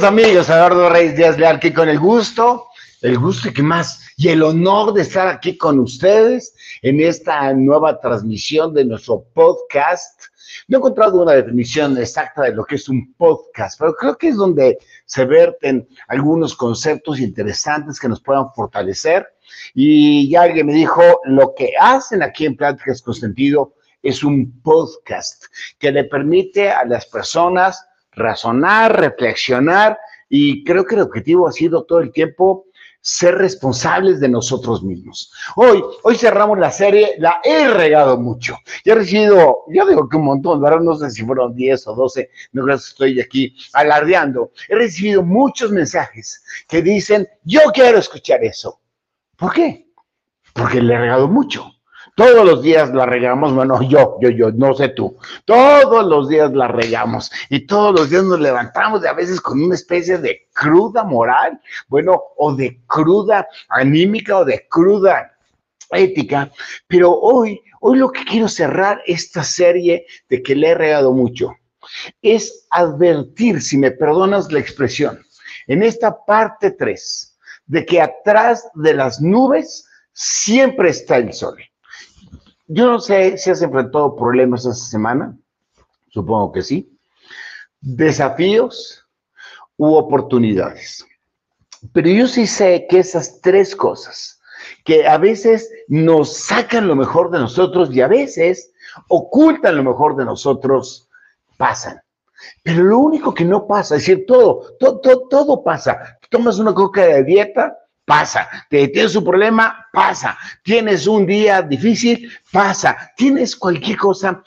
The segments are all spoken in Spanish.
Amigos, Eduardo Reyes Díaz Leal, aquí con el gusto, el gusto y que más, y el honor de estar aquí con ustedes en esta nueva transmisión de nuestro podcast. No he encontrado una definición exacta de lo que es un podcast, pero creo que es donde se verten algunos conceptos interesantes que nos puedan fortalecer. Y ya alguien me dijo, lo que hacen aquí en Pláticas con Sentido es un podcast que le permite a las personas razonar, reflexionar y creo que el objetivo ha sido todo el tiempo ser responsables de nosotros mismos. Hoy, hoy cerramos la serie, la he regado mucho. He recibido, yo digo que un montón, ¿verdad? No sé si fueron 10 o 12, no creo que estoy aquí alardeando. He recibido muchos mensajes que dicen, yo quiero escuchar eso. ¿Por qué? Porque le he regado mucho. Todos los días la regamos, bueno, yo, yo, yo, no sé tú. Todos los días la regamos y todos los días nos levantamos de a veces con una especie de cruda moral, bueno, o de cruda anímica o de cruda ética. Pero hoy, hoy lo que quiero cerrar esta serie de que le he regado mucho es advertir, si me perdonas la expresión, en esta parte 3, de que atrás de las nubes siempre está el sol. Yo no sé si has enfrentado problemas esta semana, supongo que sí, desafíos u oportunidades. Pero yo sí sé que esas tres cosas, que a veces nos sacan lo mejor de nosotros y a veces ocultan lo mejor de nosotros, pasan. Pero lo único que no pasa, es decir, todo, todo, todo, todo pasa. Tomas una coca de dieta, pasa. Tienes un problema, pasa. Tienes un día difícil, pasa. Tienes cualquier cosa,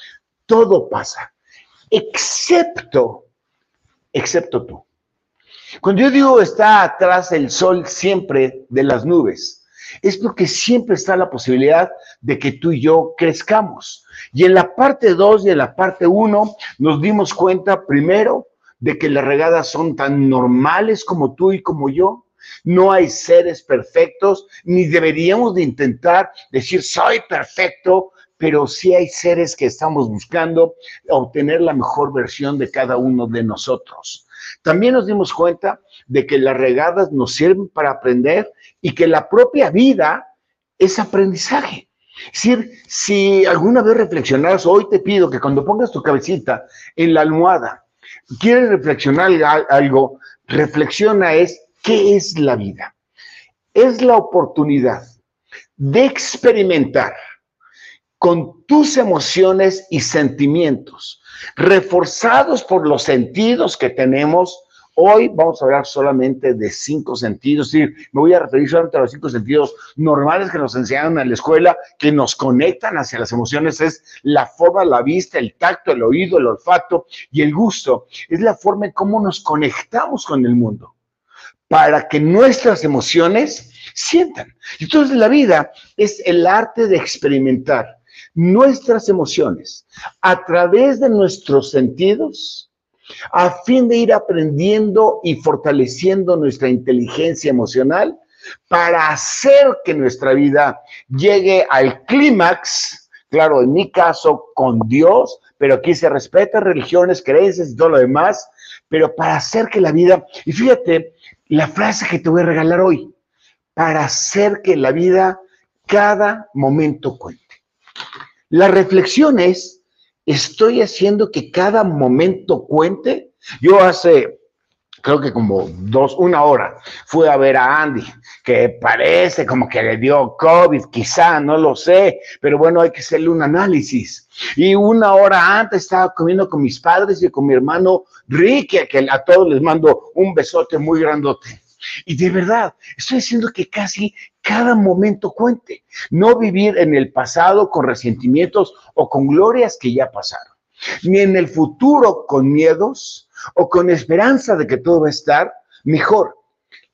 todo pasa. Excepto, excepto tú. Cuando yo digo está atrás el sol siempre de las nubes, es porque siempre está la posibilidad de que tú y yo crezcamos. Y en la parte 2 y en la parte 1 nos dimos cuenta primero de que las regadas son tan normales como tú y como yo, no hay seres perfectos, ni deberíamos de intentar decir soy perfecto, pero sí hay seres que estamos buscando obtener la mejor versión de cada uno de nosotros. También nos dimos cuenta de que las regadas nos sirven para aprender y que la propia vida es aprendizaje. Es decir, si alguna vez reflexionas, hoy te pido que cuando pongas tu cabecita en la almohada, quieres reflexionar algo, reflexiona es ¿Qué es la vida? Es la oportunidad de experimentar con tus emociones y sentimientos, reforzados por los sentidos que tenemos. Hoy vamos a hablar solamente de cinco sentidos, me voy a referir solamente a los cinco sentidos normales que nos enseñan en la escuela, que nos conectan hacia las emociones, es la forma, la vista, el tacto, el oído, el olfato y el gusto. Es la forma en cómo nos conectamos con el mundo para que nuestras emociones sientan. Entonces la vida es el arte de experimentar nuestras emociones a través de nuestros sentidos a fin de ir aprendiendo y fortaleciendo nuestra inteligencia emocional para hacer que nuestra vida llegue al clímax, claro, en mi caso con Dios, pero aquí se respeta religiones, creencias y todo lo demás, pero para hacer que la vida, y fíjate, la frase que te voy a regalar hoy, para hacer que la vida cada momento cuente. La reflexión es, ¿estoy haciendo que cada momento cuente? Yo hace, creo que como dos, una hora, fui a ver a Andy, que parece como que le dio COVID, quizá, no lo sé, pero bueno, hay que hacerle un análisis. Y una hora antes estaba comiendo con mis padres y con mi hermano Ricky, a que a todos les mando un besote muy grandote. Y de verdad, estoy diciendo que casi cada momento cuente. No vivir en el pasado con resentimientos o con glorias que ya pasaron. Ni en el futuro con miedos o con esperanza de que todo va a estar mejor.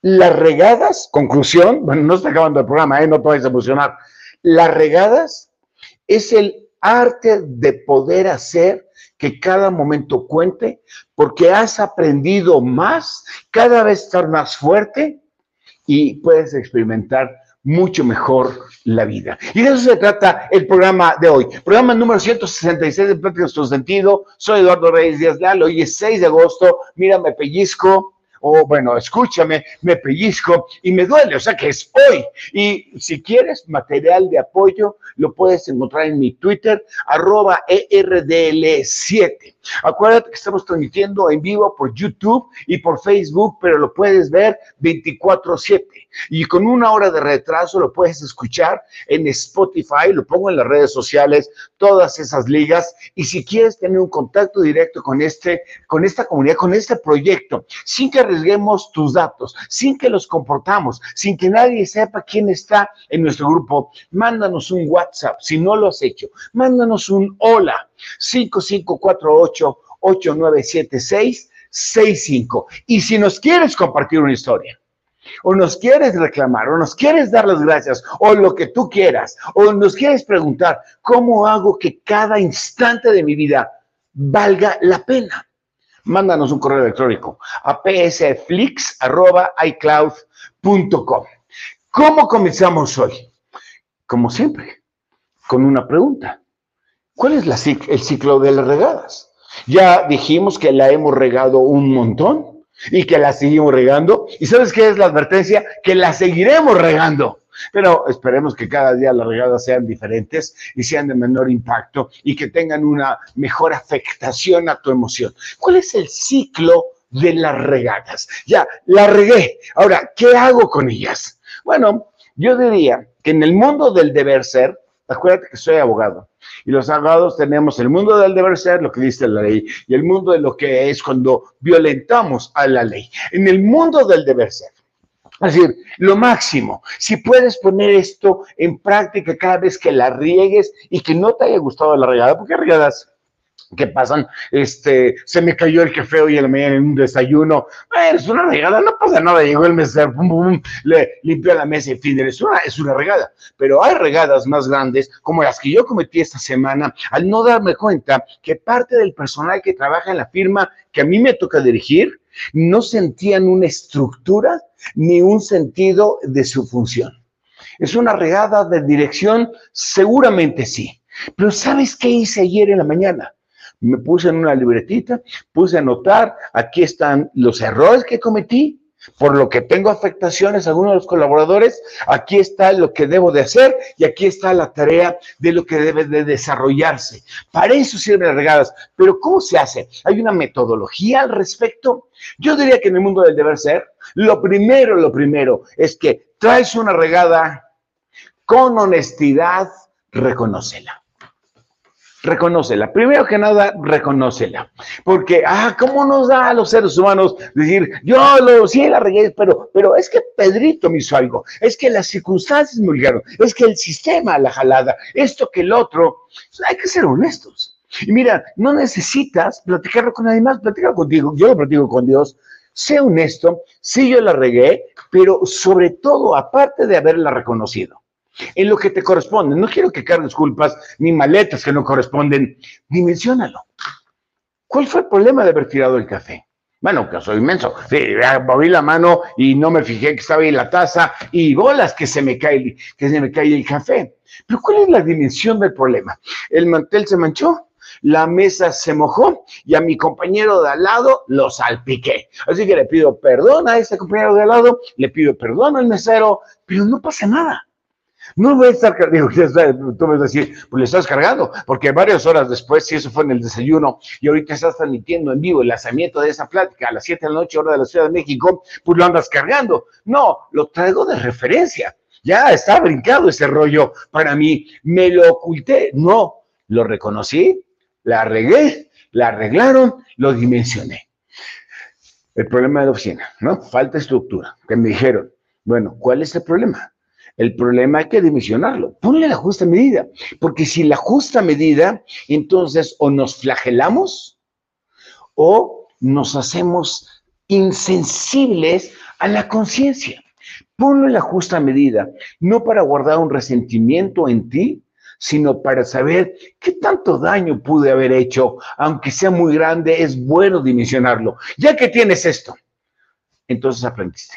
Las regadas, conclusión, bueno, no está acabando el programa, ¿eh? no te emocionar. Las regadas es el arte de poder hacer que cada momento cuente, porque has aprendido más, cada vez estar más fuerte y puedes experimentar mucho mejor la vida. Y de eso se trata el programa de hoy. Programa número 166 de Pláticas con Sentido. Soy Eduardo Reyes Díaz Leal. Hoy es 6 de agosto. Mírame, pellizco. O bueno, escúchame, me pellizco y me duele, o sea que es hoy. Y si quieres material de apoyo, lo puedes encontrar en mi Twitter, arroba ERDL7. Acuérdate que estamos transmitiendo en vivo por YouTube y por Facebook, pero lo puedes ver 24/7. Y con una hora de retraso lo puedes escuchar en Spotify, lo pongo en las redes sociales, todas esas ligas. Y si quieres tener un contacto directo con, este, con esta comunidad, con este proyecto, sin que arriesguemos tus datos, sin que los comportamos, sin que nadie sepa quién está en nuestro grupo, mándanos un WhatsApp si no lo has hecho. Mándanos un hola 5548 8976 65. Y si nos quieres compartir una historia, o nos quieres reclamar, o nos quieres dar las gracias, o lo que tú quieras, o nos quieres preguntar, ¿cómo hago que cada instante de mi vida valga la pena? Mándanos un correo electrónico a psflix.icloud.com. ¿Cómo comenzamos hoy? Como siempre, con una pregunta. ¿Cuál es el ciclo de las regadas? Ya dijimos que la hemos regado un montón y que la seguimos regando. ¿Y sabes qué es la advertencia? Que la seguiremos regando. Pero esperemos que cada día las regadas sean diferentes y sean de menor impacto y que tengan una mejor afectación a tu emoción. ¿Cuál es el ciclo de las regadas? Ya, la regué. Ahora, ¿qué hago con ellas? Bueno, yo diría que en el mundo del deber ser, acuérdate que soy abogado, y los abogados tenemos el mundo del deber ser, lo que dice la ley, y el mundo de lo que es cuando violentamos a la ley. En el mundo del deber ser. Es decir, lo máximo, si puedes poner esto en práctica cada vez que la riegues y que no te haya gustado la regada, porque regadas que pasan, este, se me cayó el café hoy en la mañana en un desayuno, es una regada, no pasa nada, llegó el mesero, pum, pum, le limpió la mesa y fin, es una, es una regada, pero hay regadas más grandes, como las que yo cometí esta semana, al no darme cuenta que parte del personal que trabaja en la firma que a mí me toca dirigir, no sentían una estructura ni un sentido de su función. ¿Es una regada de dirección? Seguramente sí. Pero ¿sabes qué hice ayer en la mañana? me puse en una libretita, puse a anotar, aquí están los errores que cometí, por lo que tengo afectaciones a algunos de los colaboradores, aquí está lo que debo de hacer y aquí está la tarea de lo que debe de desarrollarse. Para eso sirven las regadas, pero ¿cómo se hace? ¿Hay una metodología al respecto? Yo diría que en el mundo del deber ser, lo primero, lo primero es que traes una regada con honestidad, reconócela reconócela. Primero que nada, reconócela. Porque, ah, ¿cómo nos da a los seres humanos decir, yo lo, sí la regué, pero, pero es que Pedrito me hizo algo, es que las circunstancias me obligaron, es que el sistema, la jalada, esto que el otro, hay que ser honestos. Y mira, no necesitas platicarlo con nadie más, platicarlo contigo, yo lo platico con Dios, sé honesto, sí yo la regué, pero sobre todo, aparte de haberla reconocido, en lo que te corresponde. No quiero que cargues culpas ni maletas que no corresponden. Dimensionalo. ¿Cuál fue el problema de haber tirado el café? Bueno, que soy inmenso. Sí, moví la mano y no me fijé que estaba ahí la taza y bolas que se me cae, que se me cae el café. Pero ¿cuál es la dimensión del problema? El mantel se manchó, la mesa se mojó y a mi compañero de al lado lo salpiqué. Así que le pido perdón a ese compañero de al lado, le pido perdón al mesero, pero no pasa nada. No voy a estar, digo, tú me vas a decir, pues le estás cargando, porque varias horas después, si eso fue en el desayuno, y ahorita estás transmitiendo en vivo el lanzamiento de esa plática a las 7 de la noche, hora de la Ciudad de México, pues lo andas cargando. No, lo traigo de referencia. Ya está brincado ese rollo para mí. Me lo oculté. No, lo reconocí, la arreglé, la arreglaron, lo dimensioné. El problema de la oficina, ¿no? Falta estructura. Que me dijeron, bueno, ¿cuál es el problema? El problema hay que dimensionarlo. Ponle la justa medida, porque si la justa medida, entonces o nos flagelamos o nos hacemos insensibles a la conciencia. Ponlo en la justa medida, no para guardar un resentimiento en ti, sino para saber qué tanto daño pude haber hecho, aunque sea muy grande, es bueno dimensionarlo. Ya que tienes esto, entonces aprendiste.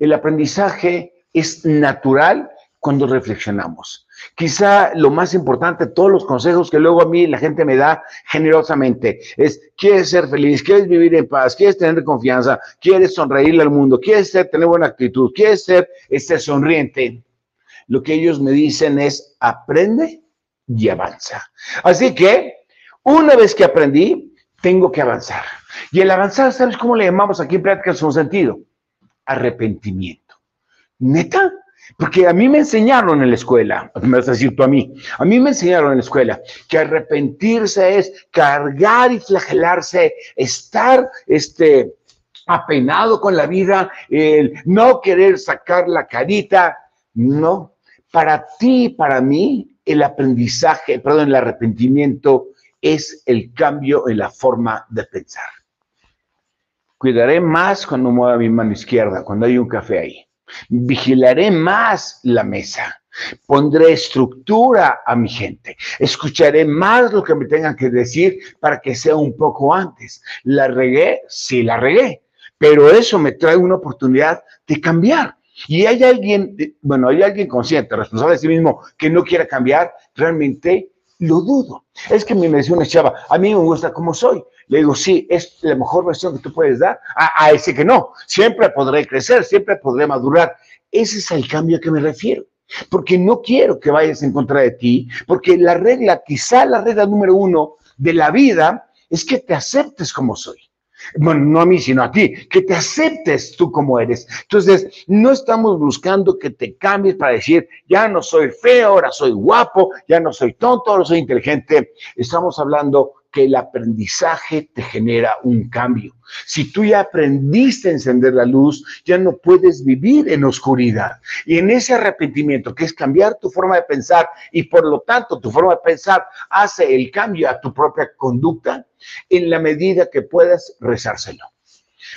El aprendizaje es natural cuando reflexionamos. Quizá lo más importante, todos los consejos que luego a mí la gente me da generosamente, es, ¿quieres ser feliz? ¿Quieres vivir en paz? ¿Quieres tener confianza? ¿Quieres sonreírle al mundo? ¿Quieres ser, tener buena actitud? ¿Quieres ser este, sonriente? Lo que ellos me dicen es, aprende y avanza. Así que, una vez que aprendí, tengo que avanzar. Y el avanzar, ¿sabes cómo le llamamos aquí en práctica su sentido? Arrepentimiento. ¿Neta? Porque a mí me enseñaron en la escuela, me vas a decir tú a mí, a mí me enseñaron en la escuela que arrepentirse es cargar y flagelarse, estar este, apenado con la vida, el no querer sacar la carita. No, para ti, para mí, el aprendizaje, perdón, el arrepentimiento es el cambio en la forma de pensar. Cuidaré más cuando mueva mi mano izquierda, cuando hay un café ahí. Vigilaré más la mesa. Pondré estructura a mi gente. Escucharé más lo que me tengan que decir para que sea un poco antes. ¿La regué? Sí, la regué. Pero eso me trae una oportunidad de cambiar. Y hay alguien, bueno, hay alguien consciente, responsable de sí mismo, que no quiera cambiar, realmente lo dudo. Es que me decía una chava, a mí me gusta como soy. Le digo, sí, es la mejor versión que tú puedes dar. A, ese que no, siempre podré crecer, siempre podré madurar. Ese es el cambio a que me refiero. Porque no quiero que vayas en contra de ti, porque la regla, quizá la regla número uno de la vida es que te aceptes como soy bueno, no a mí, sino a ti, que te aceptes tú como eres. Entonces, no estamos buscando que te cambies para decir, ya no soy feo, ahora soy guapo, ya no soy tonto, ahora soy inteligente. Estamos hablando que el aprendizaje te genera un cambio. Si tú ya aprendiste a encender la luz, ya no puedes vivir en oscuridad. Y en ese arrepentimiento, que es cambiar tu forma de pensar y por lo tanto tu forma de pensar hace el cambio a tu propia conducta, en la medida que puedas rezárselo.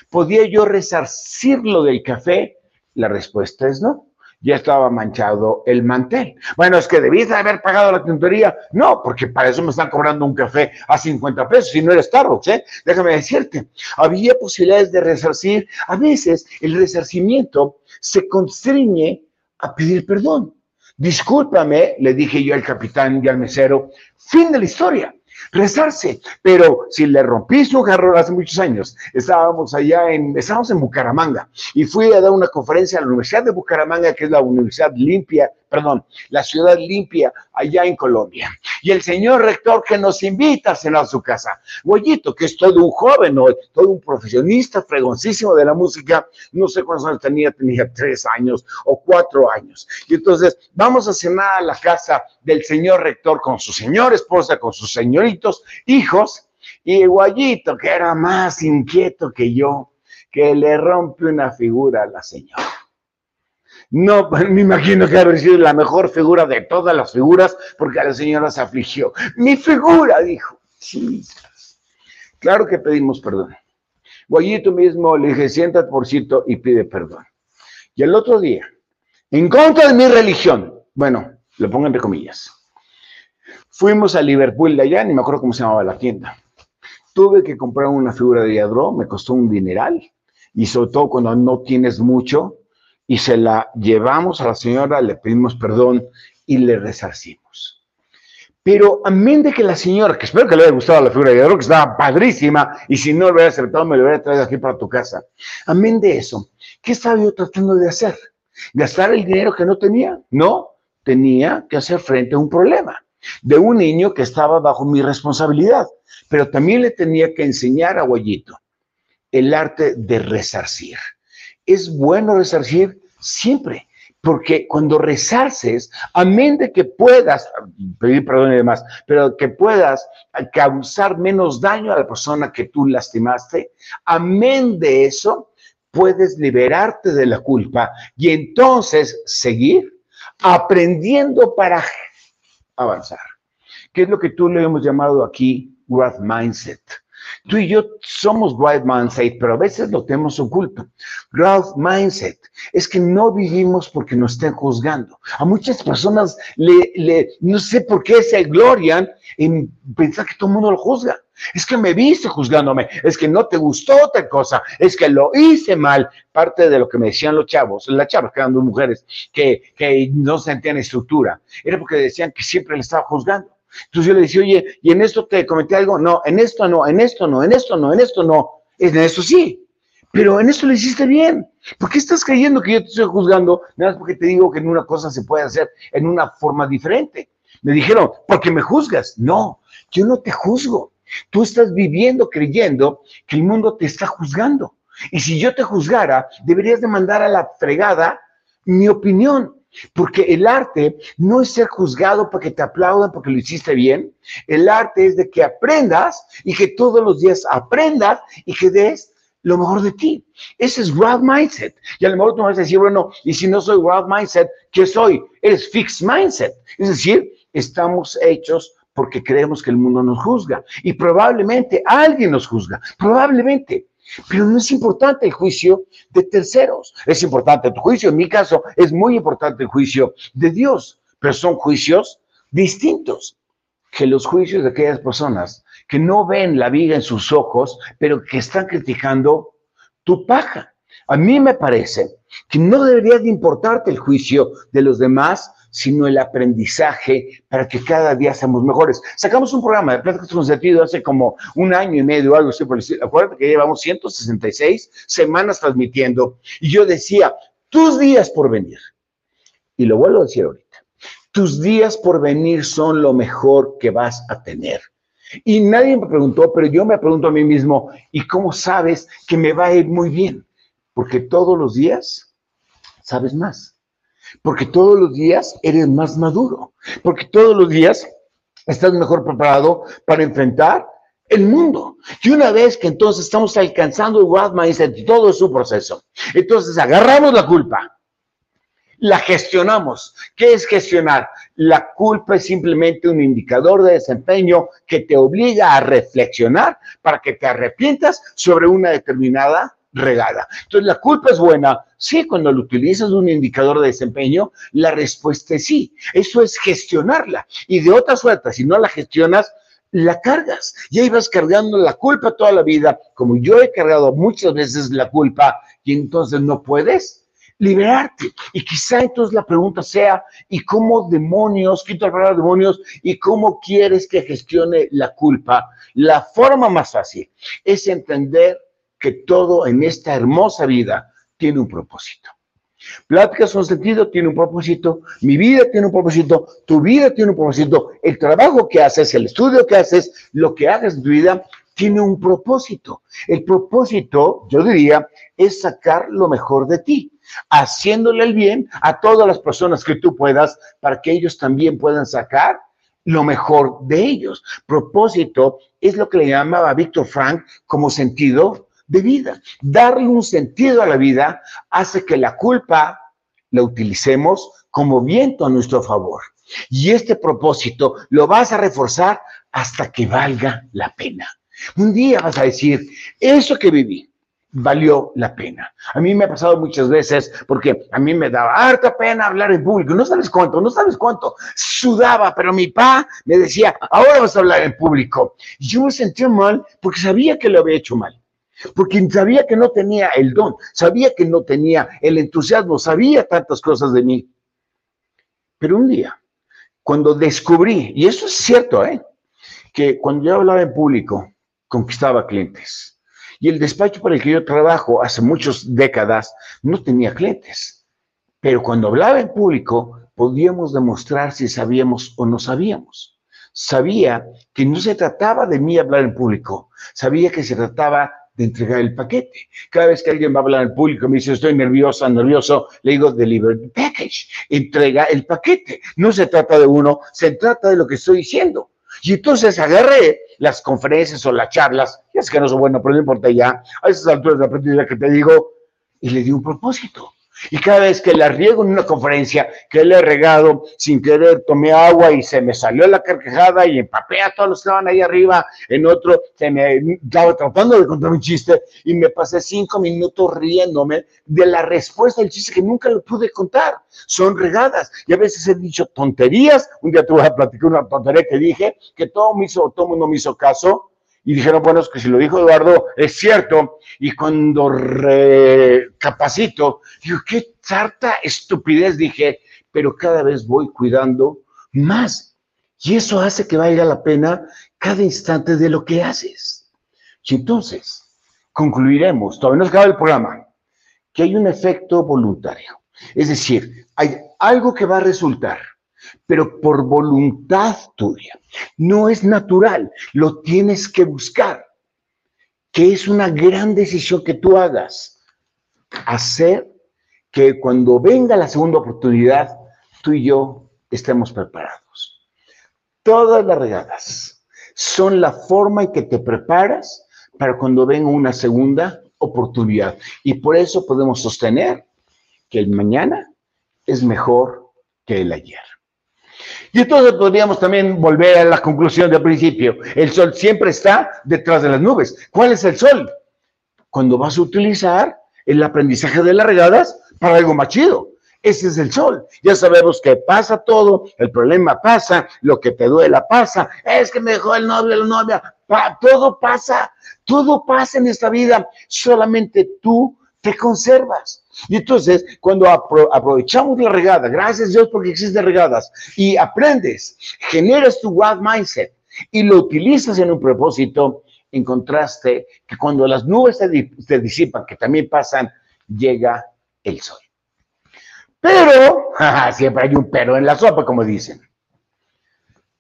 ¿Podía yo resarcirlo del café? La respuesta es no ya estaba manchado el mantel. Bueno, es que debías haber pagado la tintorería. No, porque para eso me están cobrando un café a 50 pesos y no eres Starbucks, ¿eh? Déjame decirte, había posibilidades de resarcir. A veces el resarcimiento se constriñe a pedir perdón. Discúlpame, le dije yo al capitán y al mesero, fin de la historia rezarse. Pero si le rompí su jarrón hace muchos años, estábamos allá en, estábamos en Bucaramanga y fui a dar una conferencia a la Universidad de Bucaramanga, que es la Universidad Limpia perdón, la ciudad limpia allá en Colombia. Y el señor rector que nos invita a cenar a su casa. Goyito, que es todo un joven, todo un profesionista fregoncísimo de la música, no sé cuántos años tenía, tenía tres años o cuatro años. Y entonces vamos a cenar a la casa del señor rector con su señora esposa, con sus señoritos, hijos, y Guayito, que era más inquieto que yo, que le rompe una figura a la señora. No, me imagino que ha sido la mejor figura de todas las figuras, porque a la señora se afligió. Mi figura, dijo. Sí. Claro que pedimos perdón. Guayito mismo le dije, siéntate por cierto y pide perdón. Y el otro día, en contra de mi religión, bueno, lo pongo entre comillas, fuimos a Liverpool de allá, ni me acuerdo cómo se llamaba la tienda. Tuve que comprar una figura de Yadro, me costó un dineral, y sobre todo cuando no tienes mucho, y se la llevamos a la señora, le pedimos perdón y le resarcimos. Pero amén de que la señora, que espero que le haya gustado la figura de Yadro, que estaba padrísima, y si no lo hubiera aceptado, me lo hubiera traído aquí para tu casa. Amén de eso, ¿qué estaba yo tratando de hacer? ¿Gastar el dinero que no tenía? No, tenía que hacer frente a un problema de un niño que estaba bajo mi responsabilidad, pero también le tenía que enseñar a Guayito el arte de resarcir. Es bueno resarcir siempre, porque cuando resarces, amén de que puedas, pedir perdón y demás, pero que puedas causar menos daño a la persona que tú lastimaste, amén de eso, puedes liberarte de la culpa y entonces seguir aprendiendo para avanzar. ¿Qué es lo que tú le hemos llamado aquí growth mindset? Tú y yo somos growth mindset, pero a veces lo tenemos oculto. Growth mindset es que no vivimos porque nos estén juzgando. A muchas personas le, no sé por qué se glorian en pensar que todo el mundo lo juzga. Es que me viste juzgándome, es que no te gustó otra cosa, es que lo hice mal. Parte de lo que me decían los chavos, las chavas que eran dos mujeres, que, que no sentían estructura, era porque decían que siempre le estaba juzgando. Entonces yo le decía, oye, ¿y en esto te comenté algo? No, en esto no, en esto no, en esto no, en esto no. En esto sí, pero en esto lo hiciste bien. ¿Por qué estás creyendo que yo te estoy juzgando? Nada más porque te digo que en una cosa se puede hacer en una forma diferente. Me dijeron, porque me juzgas. No, yo no te juzgo. Tú estás viviendo creyendo que el mundo te está juzgando. Y si yo te juzgara, deberías de mandar a la fregada mi opinión. Porque el arte no es ser juzgado para que te aplaudan porque lo hiciste bien. El arte es de que aprendas y que todos los días aprendas y que des lo mejor de ti. Ese es growth mindset. Y a lo mejor tú vas a decir, bueno, y si no soy growth mindset, ¿qué soy? Eres fixed mindset. Es decir, estamos hechos porque creemos que el mundo nos juzga. Y probablemente alguien nos juzga. Probablemente. Pero no es importante el juicio de terceros, es importante tu juicio. En mi caso, es muy importante el juicio de Dios, pero son juicios distintos que los juicios de aquellas personas que no ven la vida en sus ojos, pero que están criticando tu paja. A mí me parece que no debería de importarte el juicio de los demás, sino el aprendizaje para que cada día seamos mejores. Sacamos un programa de Pláticas con Sentido hace como un año y medio, algo así por que llevamos 166 semanas transmitiendo y yo decía, tus días por venir. Y lo vuelvo a decir ahorita. Tus días por venir son lo mejor que vas a tener. Y nadie me preguntó, pero yo me pregunto a mí mismo, ¿y cómo sabes que me va a ir muy bien? Porque todos los días sabes más porque todos los días eres más maduro, porque todos los días estás mejor preparado para enfrentar el mundo. Y una vez que entonces estamos alcanzando el Wild Mindset, todo es un proceso. Entonces agarramos la culpa, la gestionamos. ¿Qué es gestionar? La culpa es simplemente un indicador de desempeño que te obliga a reflexionar para que te arrepientas sobre una determinada regada. Entonces, la culpa es buena. Sí, cuando lo utilizas un indicador de desempeño, la respuesta es sí. Eso es gestionarla. Y de otra suerte, si no la gestionas, la cargas. Y ahí vas cargando la culpa toda la vida, como yo he cargado muchas veces la culpa, y entonces no puedes liberarte. Y quizá entonces la pregunta sea, ¿y cómo demonios, quito la demonios, y cómo quieres que gestione la culpa? La forma más fácil es entender que todo en esta hermosa vida tiene un propósito. Pláticas con sentido tiene un propósito, mi vida tiene un propósito, tu vida tiene un propósito, el trabajo que haces, el estudio que haces, lo que hagas en tu vida tiene un propósito. El propósito, yo diría, es sacar lo mejor de ti, haciéndole el bien a todas las personas que tú puedas para que ellos también puedan sacar lo mejor de ellos. Propósito es lo que le llamaba Víctor Frank como sentido de vida. Darle un sentido a la vida hace que la culpa la utilicemos como viento a nuestro favor. Y este propósito lo vas a reforzar hasta que valga la pena. Un día vas a decir, eso que viví valió la pena. A mí me ha pasado muchas veces porque a mí me daba harta pena hablar en público. No sabes cuánto, no sabes cuánto. Sudaba, pero mi pa me decía, ahora vas a hablar en público. Yo me sentía mal porque sabía que lo había hecho mal porque sabía que no tenía el don, sabía que no tenía el entusiasmo, sabía tantas cosas de mí. Pero un día, cuando descubrí, y eso es cierto, ¿eh? que cuando yo hablaba en público, conquistaba clientes. Y el despacho para el que yo trabajo hace muchas décadas no tenía clientes. Pero cuando hablaba en público, podíamos demostrar si sabíamos o no sabíamos. Sabía que no se trataba de mí hablar en público, sabía que se trataba de entregar el paquete. Cada vez que alguien va a hablar en público me dice, estoy nerviosa, nervioso, le digo, deliver the package, entrega el paquete. No se trata de uno, se trata de lo que estoy diciendo. Y entonces agarré las conferencias o las charlas, ya es que no son buenas, pero no importa ya, a esas alturas de la que te digo, y le di un propósito. Y cada vez que la riego en una conferencia, que le he regado, sin querer tomé agua y se me salió la carcajada y empapé a todos los que estaban ahí arriba. En otro, se me estaba tratando de contar un chiste y me pasé cinco minutos riéndome de la respuesta del chiste que nunca lo pude contar. Son regadas. Y a veces he dicho tonterías. Un día voy a platicar una tontería que dije, que todo, me hizo, todo mundo me hizo caso. Y dijeron, bueno, es que si lo dijo Eduardo, es cierto. Y cuando recapacito, digo, qué harta estupidez, dije, pero cada vez voy cuidando más. Y eso hace que valga la pena cada instante de lo que haces. Y entonces, concluiremos, todavía no acaba el programa, que hay un efecto voluntario. Es decir, hay algo que va a resultar, pero por voluntad tuya. No es natural, lo tienes que buscar, que es una gran decisión que tú hagas. Hacer que cuando venga la segunda oportunidad, tú y yo estemos preparados. Todas las regadas son la forma en que te preparas para cuando venga una segunda oportunidad. Y por eso podemos sostener que el mañana es mejor que el ayer. Y entonces podríamos también volver a la conclusión del principio. El sol siempre está detrás de las nubes. ¿Cuál es el sol? Cuando vas a utilizar el aprendizaje de las regadas para algo más chido. Ese es el sol. Ya sabemos que pasa todo, el problema pasa, lo que te duela pasa, es que me dejó el novio, la novia, todo pasa, todo pasa en esta vida, solamente tú te conservas. Y entonces, cuando aprovechamos la regada, gracias a Dios porque existen regadas, y aprendes, generas tu wild mindset y lo utilizas en un propósito, en contraste que cuando las nubes se, disipan, que también pasan, llega el sol. Pero, siempre hay un pero en la sopa, como dicen.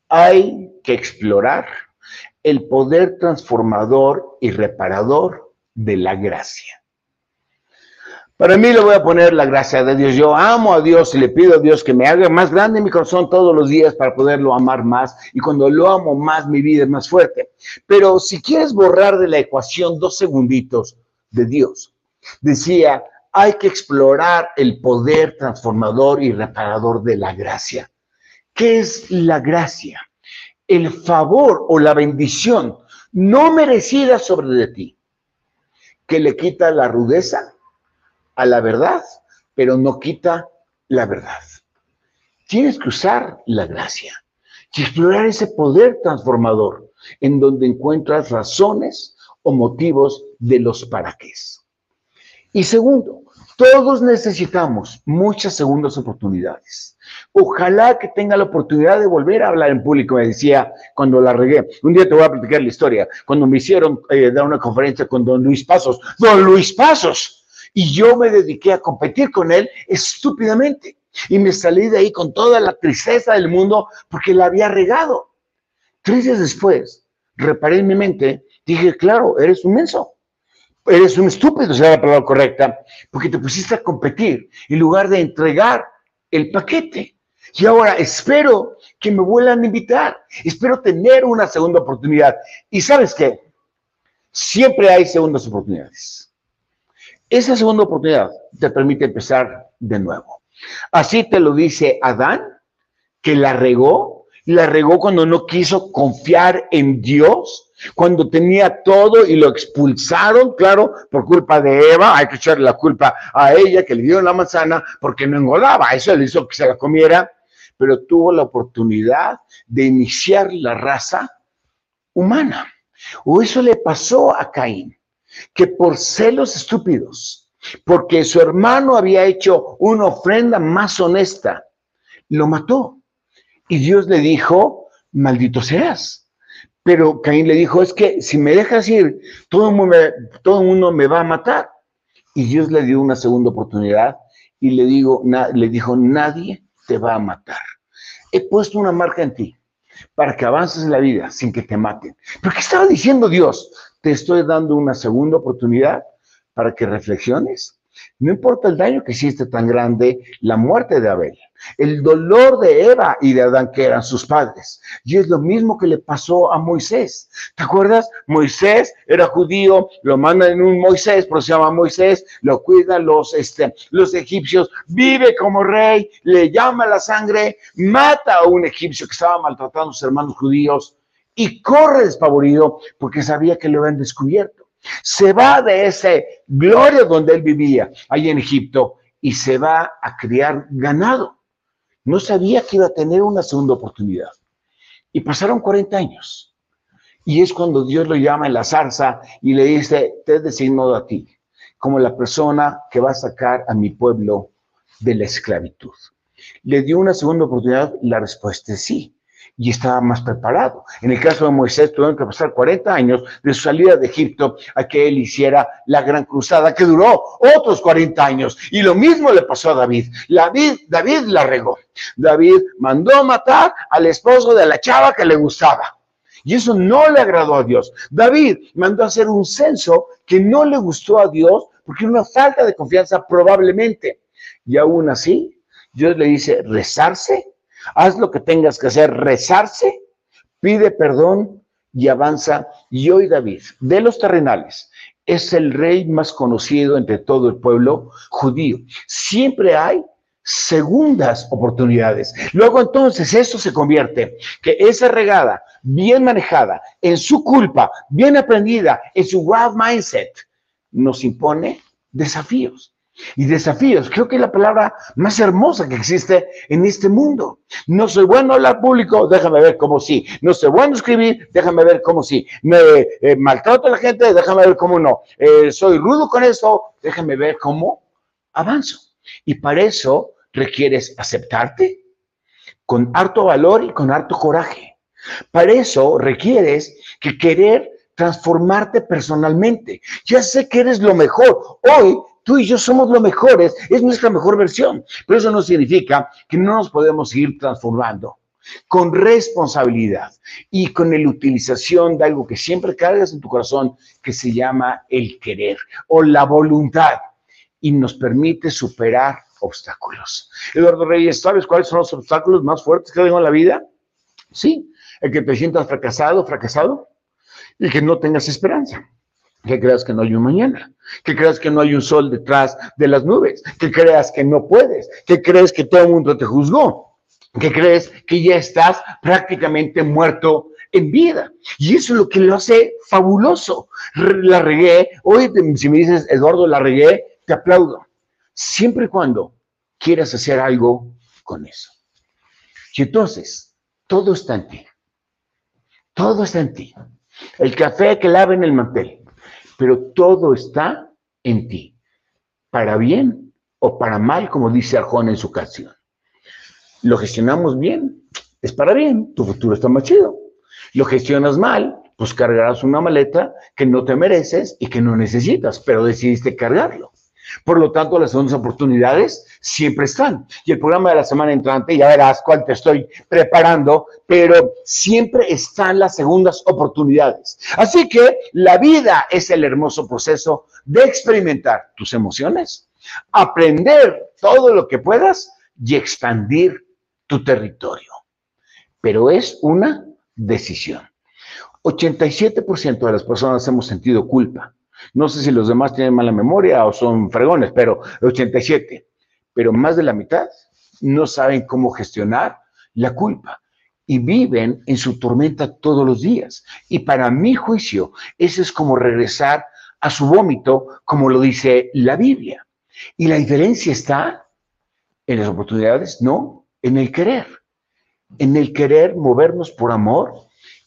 Hay que explorar el poder transformador y reparador de la gracia. Para mí le voy a poner la gracia de Dios. Yo amo a Dios y le pido a Dios que me haga más grande mi corazón todos los días para poderlo amar más. Y cuando lo amo más, mi vida es más fuerte. Pero si quieres borrar de la ecuación dos segunditos de Dios, decía, hay que explorar el poder transformador y reparador de la gracia. ¿Qué es la gracia? El favor o la bendición no merecida sobre de ti, que le quita la rudeza, a la verdad, pero no quita la verdad. Tienes que usar la gracia y explorar ese poder transformador en donde encuentras razones o motivos de los para qué. Y segundo, todos necesitamos muchas segundas oportunidades. Ojalá que tenga la oportunidad de volver a hablar en público, me decía cuando la regué. Un día te voy a platicar la historia, cuando me hicieron eh, dar una conferencia con don Luis Pasos. Don Luis Pasos, y yo me dediqué a competir con él estúpidamente. Y me salí de ahí con toda la tristeza del mundo porque la había regado. Tres días después, reparé en mi mente, dije, claro, eres un menso. Eres un estúpido, será la palabra correcta, porque te pusiste a competir en lugar de entregar el paquete. Y ahora espero que me vuelvan a invitar. Espero tener una segunda oportunidad. Y sabes qué? Siempre hay segundas oportunidades. Esa segunda oportunidad te permite empezar de nuevo. Así te lo dice Adán, que la regó, la regó cuando no quiso confiar en Dios, cuando tenía todo y lo expulsaron, claro, por culpa de Eva, hay que echarle la culpa a ella que le dio la manzana porque no engordaba, eso le hizo que se la comiera, pero tuvo la oportunidad de iniciar la raza humana. O eso le pasó a Caín que por celos estúpidos, porque su hermano había hecho una ofrenda más honesta, lo mató. Y Dios le dijo, maldito seas. Pero Caín le dijo, es que si me dejas ir, todo el mundo, todo el mundo me va a matar. Y Dios le dio una segunda oportunidad y le, digo, le dijo, nadie te va a matar. He puesto una marca en ti para que avances en la vida sin que te maten. Pero ¿qué estaba diciendo Dios? Te estoy dando una segunda oportunidad para que reflexiones. No importa el daño que hiciste tan grande, la muerte de Abel, el dolor de Eva y de Adán, que eran sus padres. Y es lo mismo que le pasó a Moisés. ¿Te acuerdas? Moisés era judío, lo mandan en un Moisés, pero se llama Moisés, lo cuidan los, este, los egipcios, vive como rey, le llama la sangre, mata a un egipcio que estaba maltratando a sus hermanos judíos y corre despavorido porque sabía que lo habían descubierto. Se va de ese gloria donde él vivía, ahí en Egipto, y se va a criar ganado. No sabía que iba a tener una segunda oportunidad. Y pasaron 40 años. Y es cuando Dios lo llama en la zarza y le dice, te he designado a ti como la persona que va a sacar a mi pueblo de la esclavitud. ¿Le dio una segunda oportunidad? La respuesta es sí. Y estaba más preparado. En el caso de Moisés, tuvieron que pasar 40 años de su salida de Egipto a que él hiciera la gran cruzada, que duró otros 40 años. Y lo mismo le pasó a David. David, David la regó. David mandó matar al esposo de la chava que le gustaba. Y eso no le agradó a Dios. David mandó hacer un censo que no le gustó a Dios porque una falta de confianza probablemente. Y aún así, Dios le dice, rezarse, haz lo que tengas que hacer, rezarse, pide perdón y avanza. Y hoy David, de los terrenales, es el rey más conocido entre todo el pueblo judío. Siempre hay segundas oportunidades. Luego entonces eso se convierte, que esa regada bien manejada, en su culpa, bien aprendida, en su wild mindset, nos impone desafíos. Y desafíos, creo que es la palabra más hermosa que existe en este mundo. No soy bueno hablar público, déjame ver cómo sí. No soy bueno escribir, déjame ver cómo sí. Me eh, maltrato a la gente, déjame ver cómo no. Eh, soy rudo con eso, déjame ver cómo avanzo. Y para eso requieres aceptarte con harto valor y con harto coraje. Para eso requieres que querer transformarte personalmente. Ya sé que eres lo mejor. Hoy tú y yo somos lo mejores, es nuestra mejor versión. Pero eso no significa que no nos podemos ir transformando con responsabilidad y con la utilización de algo que siempre cargas en tu corazón, que se llama el querer o la voluntad y nos permite superar obstáculos. Eduardo Reyes, ¿sabes cuáles son los obstáculos más fuertes que tengo en la vida? Sí, el que te sientas fracasado, fracasado, y que no tengas esperanza, que creas que no hay un mañana, que creas que no hay un sol detrás de las nubes, que creas que no puedes, que crees que todo el mundo te juzgó, que crees que ya estás prácticamente muerto en vida. Y eso es lo que lo hace fabuloso. La regué, hoy si me dices, Eduardo, la regué, te aplaudo. Siempre y cuando quieras hacer algo con eso. Y entonces, todo está en ti. Todo está en ti. El café que lava en el mantel. Pero todo está en ti. Para bien o para mal, como dice Arjona en su canción. Lo gestionamos bien, es para bien, tu futuro está más chido. Lo gestionas mal, pues cargarás una maleta que no te mereces y que no necesitas, pero decidiste cargarlo. Por lo tanto, las segundas oportunidades siempre están. Y el programa de la semana entrante, ya verás cuál te estoy preparando, pero siempre están las segundas oportunidades. Así que la vida es el hermoso proceso de experimentar tus emociones, aprender todo lo que puedas y expandir tu territorio. Pero es una decisión. 87% de las personas hemos sentido culpa no sé si los demás tienen mala memoria o son fregones, pero 87. Pero más de la mitad no saben cómo gestionar la culpa y viven en su tormenta todos los días. Y para mi juicio, ese es como regresar a su vómito, como lo dice la Biblia. Y la diferencia está en las oportunidades, no, en el querer. En el querer movernos por amor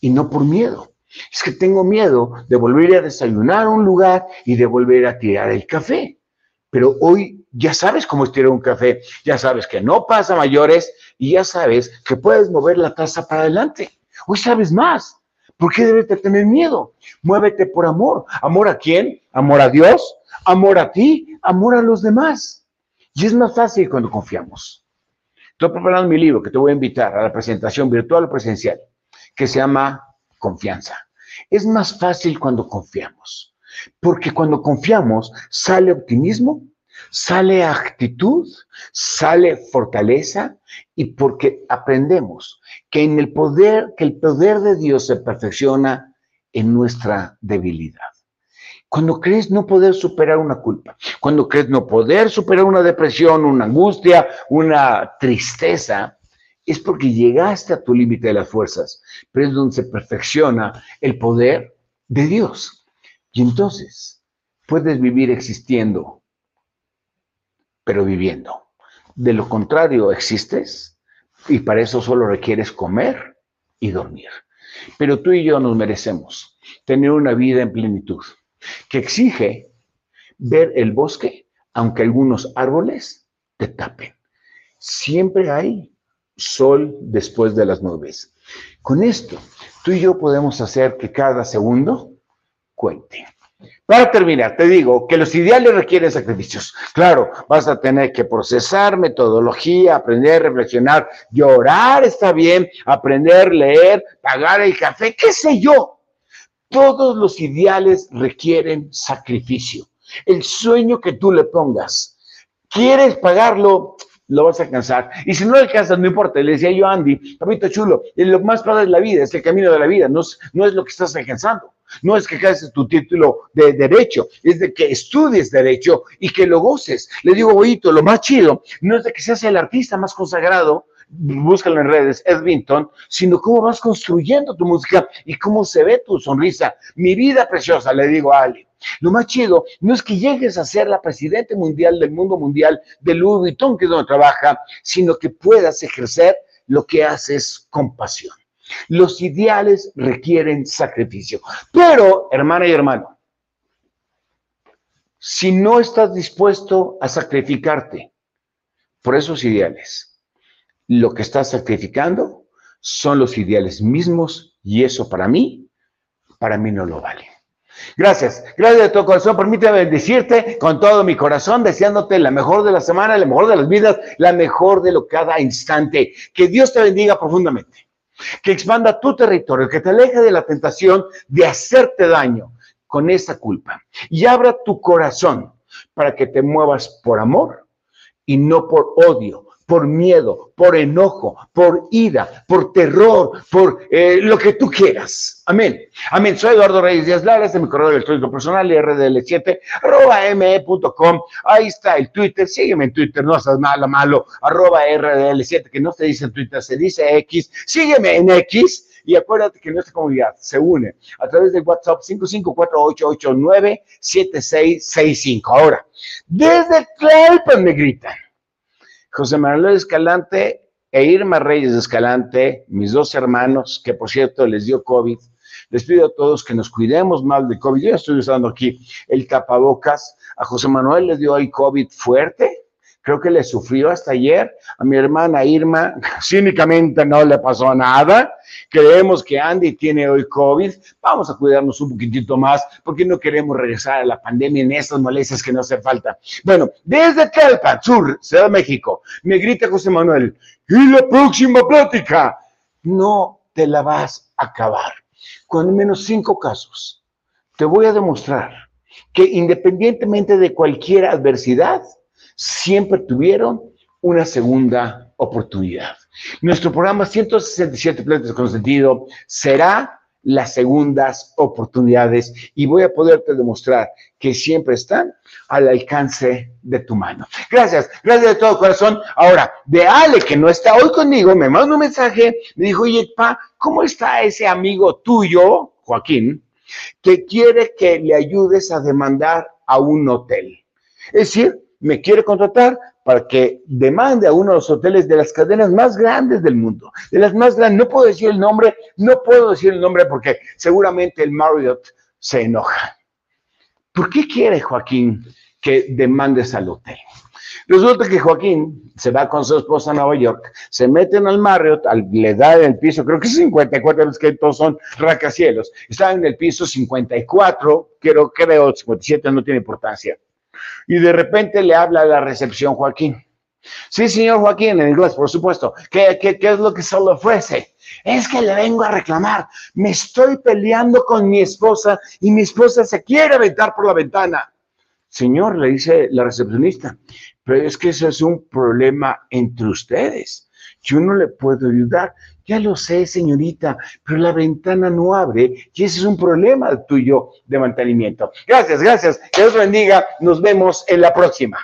y no por miedo. Es que tengo miedo de volver a desayunar a un lugar y de volver a tirar el café. Pero hoy ya sabes cómo estirar un café, ya sabes que no pasa mayores y ya sabes que puedes mover la taza para adelante. Hoy sabes más. ¿Por qué debes de tener miedo? Muévete por amor. ¿Amor a quién? ¿Amor a Dios? ¿Amor a ti? ¿Amor a los demás? Y es más fácil cuando confiamos. Estoy preparando mi libro que te voy a invitar a la presentación virtual o presencial, que se llama Confianza. Es más fácil cuando confiamos, porque cuando confiamos sale optimismo, sale actitud, sale fortaleza y porque aprendemos que en el poder, que el poder de Dios se perfecciona en nuestra debilidad. Cuando crees no poder superar una culpa, cuando crees no poder superar una depresión, una angustia, una tristeza, es porque llegaste a tu límite de las fuerzas, pero es donde se perfecciona el poder de Dios. Y entonces puedes vivir existiendo, pero viviendo. De lo contrario, existes y para eso solo requieres comer y dormir. Pero tú y yo nos merecemos tener una vida en plenitud, que exige ver el bosque, aunque algunos árboles te tapen. Siempre hay sol después de las nubes. Con esto, tú y yo podemos hacer que cada segundo cuente. Para terminar, te digo que los ideales requieren sacrificios. Claro, vas a tener que procesar metodología, aprender, reflexionar, llorar está bien, aprender, leer, pagar el café, qué sé yo. Todos los ideales requieren sacrificio. El sueño que tú le pongas, ¿quieres pagarlo? Lo vas a alcanzar. Y si no lo alcanzas, no importa. Le decía yo a Andy, papito chulo, lo más padre de la vida es el camino de la vida, no es, no es lo que estás alcanzando. No es que caes tu título de derecho, es de que estudies derecho y que lo goces. Le digo, bonito, lo más chido no es de que seas el artista más consagrado, búscalo en redes, Edwinton, sino cómo vas construyendo tu música y cómo se ve tu sonrisa. Mi vida preciosa, le digo a Ali. Lo más chido no es que llegues a ser la presidente mundial del mundo mundial de Louis Vuitton, que es donde trabaja, sino que puedas ejercer lo que haces con pasión. Los ideales requieren sacrificio. Pero, hermana y hermano, si no estás dispuesto a sacrificarte por esos ideales, lo que estás sacrificando son los ideales mismos y eso para mí, para mí no lo vale. Gracias, gracias de todo corazón. Permíteme bendecirte con todo mi corazón, deseándote la mejor de la semana, la mejor de las vidas, la mejor de lo cada instante. Que Dios te bendiga profundamente que expanda tu territorio, que te aleje de la tentación de hacerte daño con esa culpa y abra tu corazón para que te muevas por amor y no por odio, por miedo, por enojo, por ira, por terror, por eh, lo que tú quieras. Amén. Amén. Soy Eduardo Reyes Díaz Lara, este es mi correo electrónico personal, rdl7, arroba me.com. Ahí está el Twitter. Sígueme en Twitter, no seas malo, malo, arroba rdl7, que no se dice en Twitter, se dice X. Sígueme en X. Y acuérdate que nuestra comunidad se une a través del WhatsApp 5548897665. Ahora, desde Tlalpan me gritan. José Manuel Escalante e Irma Reyes Escalante, mis dos hermanos, que por cierto les dio COVID. Les pido a todos que nos cuidemos mal de COVID. Yo estoy usando aquí el tapabocas. A José Manuel les dio hoy COVID fuerte creo que le sufrió hasta ayer. A mi hermana Irma, cínicamente no le pasó nada. Creemos que Andy tiene hoy COVID. Vamos a cuidarnos un poquitito más porque no queremos regresar a la pandemia en estas molestias que no hace falta. Bueno, desde Calpa, Sur, Ciudad de México, me grita José Manuel, y la próxima plática, no te la vas a acabar. Con menos cinco casos, te voy a demostrar que independientemente de cualquier adversidad, siempre tuvieron una segunda oportunidad. Nuestro programa 167 Plantas con Sentido será las segundas oportunidades y voy a poderte demostrar que siempre están al alcance de tu mano. Gracias, gracias de todo corazón. Ahora, de Ale, que no está hoy conmigo, me mandó un mensaje, me dijo, oye, pa, ¿cómo está ese amigo tuyo, Joaquín, que quiere que le ayudes a demandar a un hotel? Es decir, me quiere contratar para que demande a uno de los hoteles de las cadenas más grandes del mundo, de las más grandes. No puedo decir el nombre, no puedo decir el nombre porque seguramente el Marriott se enoja. ¿Por qué quiere Joaquín que demandes al hotel? Resulta que Joaquín se va con su esposa a Nueva York, se meten al Marriott, le da en el piso, creo que es 54, es que todos son racacielos, están en el piso 54, creo, creo, 57, no tiene importancia y de repente le habla a la recepción Joaquín. Sí, señor Joaquín, en inglés, por supuesto. ¿Qué, qué, es lo que se le ofrece? Es que le vengo a reclamar. Me estoy peleando con mi esposa y mi esposa se quiere aventar por la ventana. Señor, le dice la recepcionista, pero es que eso es un problema entre ustedes. Yo no le puedo ayudar. Ya lo sé, señorita, pero la ventana no abre y ese es un problema tuyo de mantenimiento. Gracias, gracias. Dios bendiga. Nos vemos en la próxima.